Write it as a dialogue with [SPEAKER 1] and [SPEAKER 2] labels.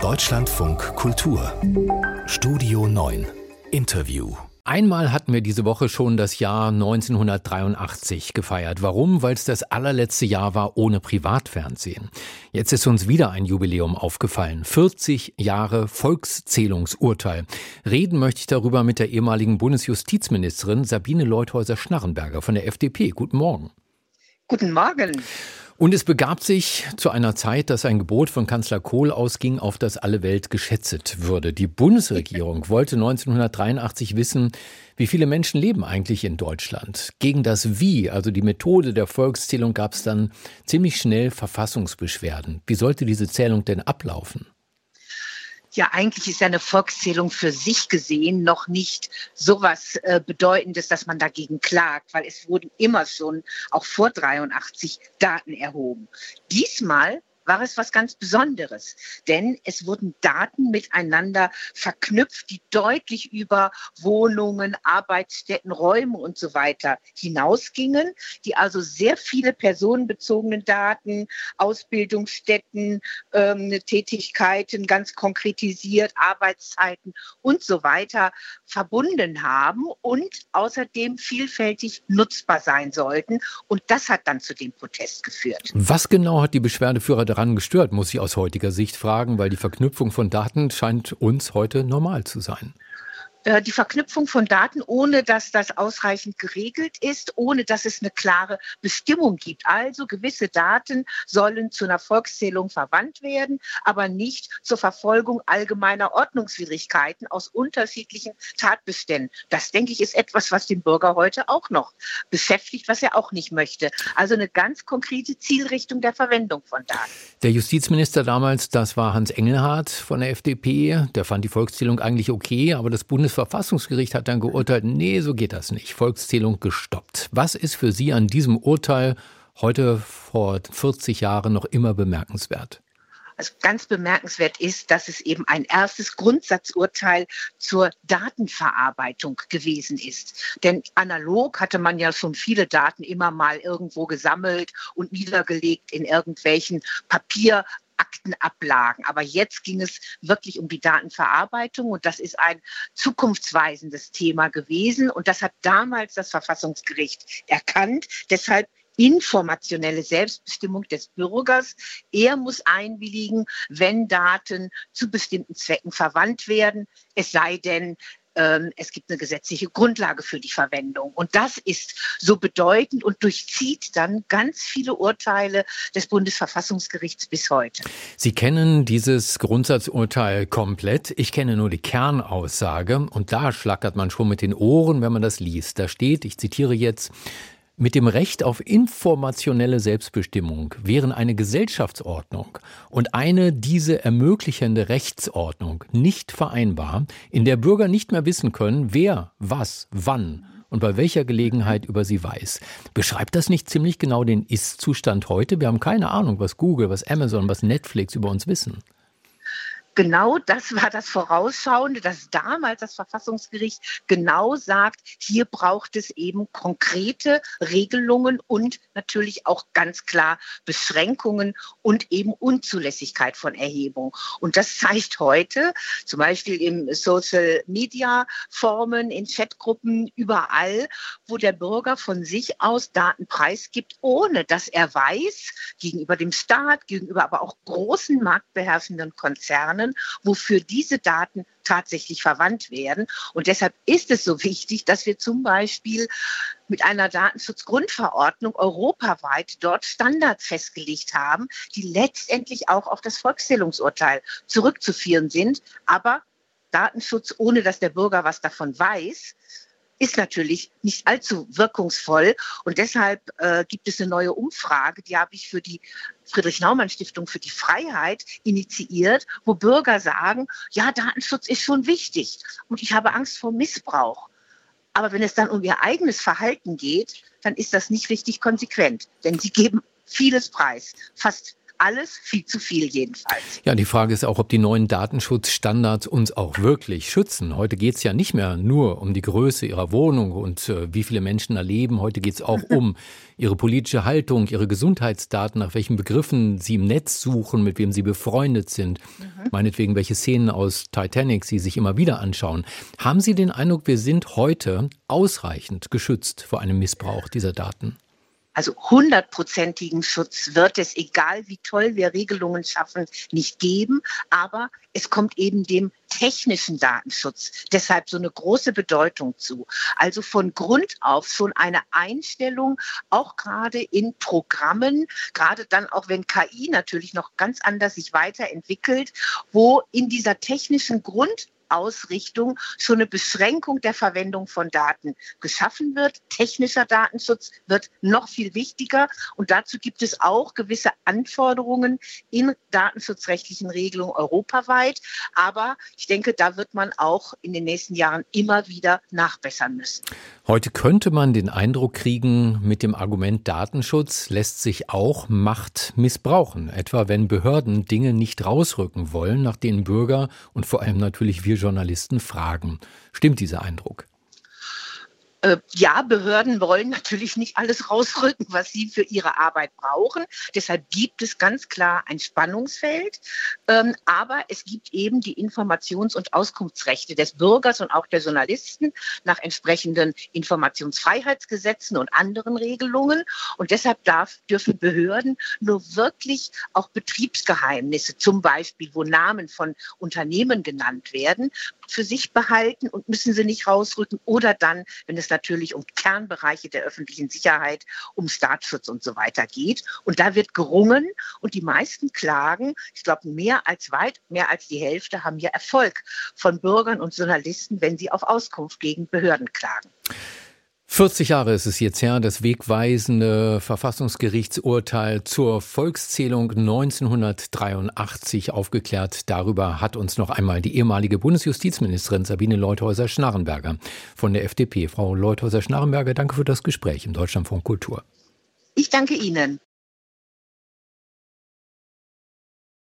[SPEAKER 1] Deutschlandfunk Kultur Studio 9 Interview
[SPEAKER 2] Einmal hatten wir diese Woche schon das Jahr 1983 gefeiert. Warum? Weil es das allerletzte Jahr war ohne Privatfernsehen. Jetzt ist uns wieder ein Jubiläum aufgefallen. 40 Jahre Volkszählungsurteil. Reden möchte ich darüber mit der ehemaligen Bundesjustizministerin Sabine Leuthäuser-Schnarrenberger von der FDP. Guten Morgen.
[SPEAKER 3] Guten Morgen.
[SPEAKER 2] Und es begab sich zu einer Zeit, dass ein Gebot von Kanzler Kohl ausging, auf das alle Welt geschätzt würde. Die Bundesregierung wollte 1983 wissen, wie viele Menschen leben eigentlich in Deutschland. Gegen das Wie, also die Methode der Volkszählung, gab es dann ziemlich schnell Verfassungsbeschwerden. Wie sollte diese Zählung denn ablaufen?
[SPEAKER 3] Ja eigentlich ist eine Volkszählung für sich gesehen noch nicht so was äh, Bedeutendes, dass man dagegen klagt, weil es wurden immer schon, auch vor 83, Daten erhoben. Diesmal war es was ganz Besonderes, denn es wurden Daten miteinander verknüpft, die deutlich über Wohnungen, Arbeitsstätten, Räume und so weiter hinausgingen, die also sehr viele personenbezogene Daten, Ausbildungsstätten, ähm, Tätigkeiten ganz konkretisiert, Arbeitszeiten und so weiter verbunden haben und außerdem vielfältig nutzbar sein sollten. Und das hat dann zu dem Protest geführt.
[SPEAKER 2] Was genau hat die Beschwerdeführer daran gestört, muss ich aus heutiger Sicht fragen, weil die Verknüpfung von Daten scheint uns heute normal zu sein.
[SPEAKER 3] Äh, die Verknüpfung von Daten, ohne dass das ausreichend geregelt ist, ohne dass es eine klare Bestimmung gibt. Also gewisse Daten sollen zu einer Volkszählung verwandt werden, aber nicht zur Verfolgung allgemeiner Ordnungswidrigkeiten aus unterschiedlichen Tatbeständen. Das, denke ich, ist etwas, was den Bürger heute auch noch beschäftigt, was er auch nicht möchte. Also eine ganz konkrete Zielrichtung der Verwendung von Daten.
[SPEAKER 2] Der Justizminister damals, das war Hans Engelhardt von der FDP, der fand die Volkszählung eigentlich okay, aber das Bundes Bundesverfassungsgericht hat dann geurteilt, nee, so geht das nicht. Volkszählung gestoppt. Was ist für Sie an diesem Urteil heute vor 40 Jahren noch immer bemerkenswert?
[SPEAKER 3] Also ganz bemerkenswert ist, dass es eben ein erstes Grundsatzurteil zur Datenverarbeitung gewesen ist. Denn analog hatte man ja schon viele Daten immer mal irgendwo gesammelt und niedergelegt in irgendwelchen Papier Aktenablagen. Aber jetzt ging es wirklich um die Datenverarbeitung und das ist ein zukunftsweisendes Thema gewesen. Und das hat damals das Verfassungsgericht erkannt. Deshalb informationelle Selbstbestimmung des Bürgers. Er muss einwilligen, wenn Daten zu bestimmten Zwecken verwandt werden, es sei denn, ähm, es gibt eine gesetzliche Grundlage für die Verwendung. Und das ist so bedeutend und durchzieht dann ganz viele Urteile des Bundesverfassungsgerichts bis heute.
[SPEAKER 2] Sie kennen dieses Grundsatzurteil komplett. Ich kenne nur die Kernaussage und da schlackert man schon mit den Ohren, wenn man das liest. Da steht, ich zitiere jetzt, mit dem Recht auf informationelle Selbstbestimmung wären eine Gesellschaftsordnung und eine diese ermöglichende Rechtsordnung nicht vereinbar, in der Bürger nicht mehr wissen können, wer, was, wann und bei welcher Gelegenheit über sie weiß. Beschreibt das nicht ziemlich genau den Ist-Zustand heute? Wir haben keine Ahnung, was Google, was Amazon, was Netflix über uns wissen
[SPEAKER 3] genau das war das Vorausschauende, dass damals das Verfassungsgericht genau sagt, hier braucht es eben konkrete Regelungen und natürlich auch ganz klar Beschränkungen und eben Unzulässigkeit von Erhebung. Und das zeigt heute zum Beispiel im Social Media Formen, in Chatgruppen, überall, wo der Bürger von sich aus Daten preisgibt, ohne dass er weiß, gegenüber dem Staat, gegenüber aber auch großen marktbeherrschenden Konzernen, können, wofür diese Daten tatsächlich verwandt werden. Und deshalb ist es so wichtig, dass wir zum Beispiel mit einer Datenschutzgrundverordnung europaweit dort Standards festgelegt haben, die letztendlich auch auf das Volkszählungsurteil zurückzuführen sind. Aber Datenschutz, ohne dass der Bürger was davon weiß, ist natürlich nicht allzu wirkungsvoll. Und deshalb äh, gibt es eine neue Umfrage, die habe ich für die Friedrich-Naumann-Stiftung für die Freiheit initiiert, wo Bürger sagen, ja, Datenschutz ist schon wichtig und ich habe Angst vor Missbrauch. Aber wenn es dann um ihr eigenes Verhalten geht, dann ist das nicht richtig konsequent, denn sie geben vieles preis, fast alles viel zu viel jedenfalls.
[SPEAKER 2] Ja, die Frage ist auch, ob die neuen Datenschutzstandards uns auch wirklich schützen. Heute geht es ja nicht mehr nur um die Größe ihrer Wohnung und äh, wie viele Menschen erleben. Heute geht es auch um ihre politische Haltung, ihre Gesundheitsdaten, nach welchen Begriffen sie im Netz suchen, mit wem sie befreundet sind, mhm. meinetwegen welche Szenen aus Titanic sie sich immer wieder anschauen. Haben Sie den Eindruck, wir sind heute ausreichend geschützt vor einem Missbrauch dieser Daten?
[SPEAKER 3] Also hundertprozentigen Schutz wird es, egal wie toll wir Regelungen schaffen, nicht geben. Aber es kommt eben dem technischen Datenschutz deshalb so eine große Bedeutung zu. Also von Grund auf schon eine Einstellung, auch gerade in Programmen, gerade dann auch wenn KI natürlich noch ganz anders sich weiterentwickelt, wo in dieser technischen Grund Ausrichtung schon eine Beschränkung der Verwendung von Daten geschaffen wird. Technischer Datenschutz wird noch viel wichtiger und dazu gibt es auch gewisse Anforderungen in datenschutzrechtlichen Regelungen europaweit. Aber ich denke, da wird man auch in den nächsten Jahren immer wieder nachbessern müssen.
[SPEAKER 2] Heute könnte man den Eindruck kriegen, mit dem Argument Datenschutz lässt sich auch Macht missbrauchen. Etwa wenn Behörden Dinge nicht rausrücken wollen, nach denen Bürger und vor allem natürlich wir Journalisten fragen. Stimmt dieser Eindruck?
[SPEAKER 3] Äh, ja, Behörden wollen natürlich nicht alles rausrücken, was sie für ihre Arbeit brauchen. Deshalb gibt es ganz klar ein Spannungsfeld. Ähm, aber es gibt eben die Informations- und Auskunftsrechte des Bürgers und auch der Journalisten nach entsprechenden Informationsfreiheitsgesetzen und anderen Regelungen. Und deshalb darf, dürfen Behörden nur wirklich auch Betriebsgeheimnisse, zum Beispiel, wo Namen von Unternehmen genannt werden, für sich behalten und müssen sie nicht rausrücken. Oder dann, wenn es natürlich um Kernbereiche der öffentlichen Sicherheit, um Staatsschutz und so weiter geht. Und da wird gerungen und die meisten Klagen, ich glaube mehr als weit, mehr als die Hälfte haben ja Erfolg von Bürgern und Journalisten, wenn sie auf Auskunft gegen Behörden klagen.
[SPEAKER 2] 40 Jahre ist es jetzt her, das wegweisende Verfassungsgerichtsurteil zur Volkszählung 1983 aufgeklärt. Darüber hat uns noch einmal die ehemalige Bundesjustizministerin Sabine Leuthäuser-Schnarrenberger von der FDP. Frau Leuthäuser-Schnarrenberger, danke für das Gespräch im Deutschlandfunk Kultur.
[SPEAKER 3] Ich danke Ihnen.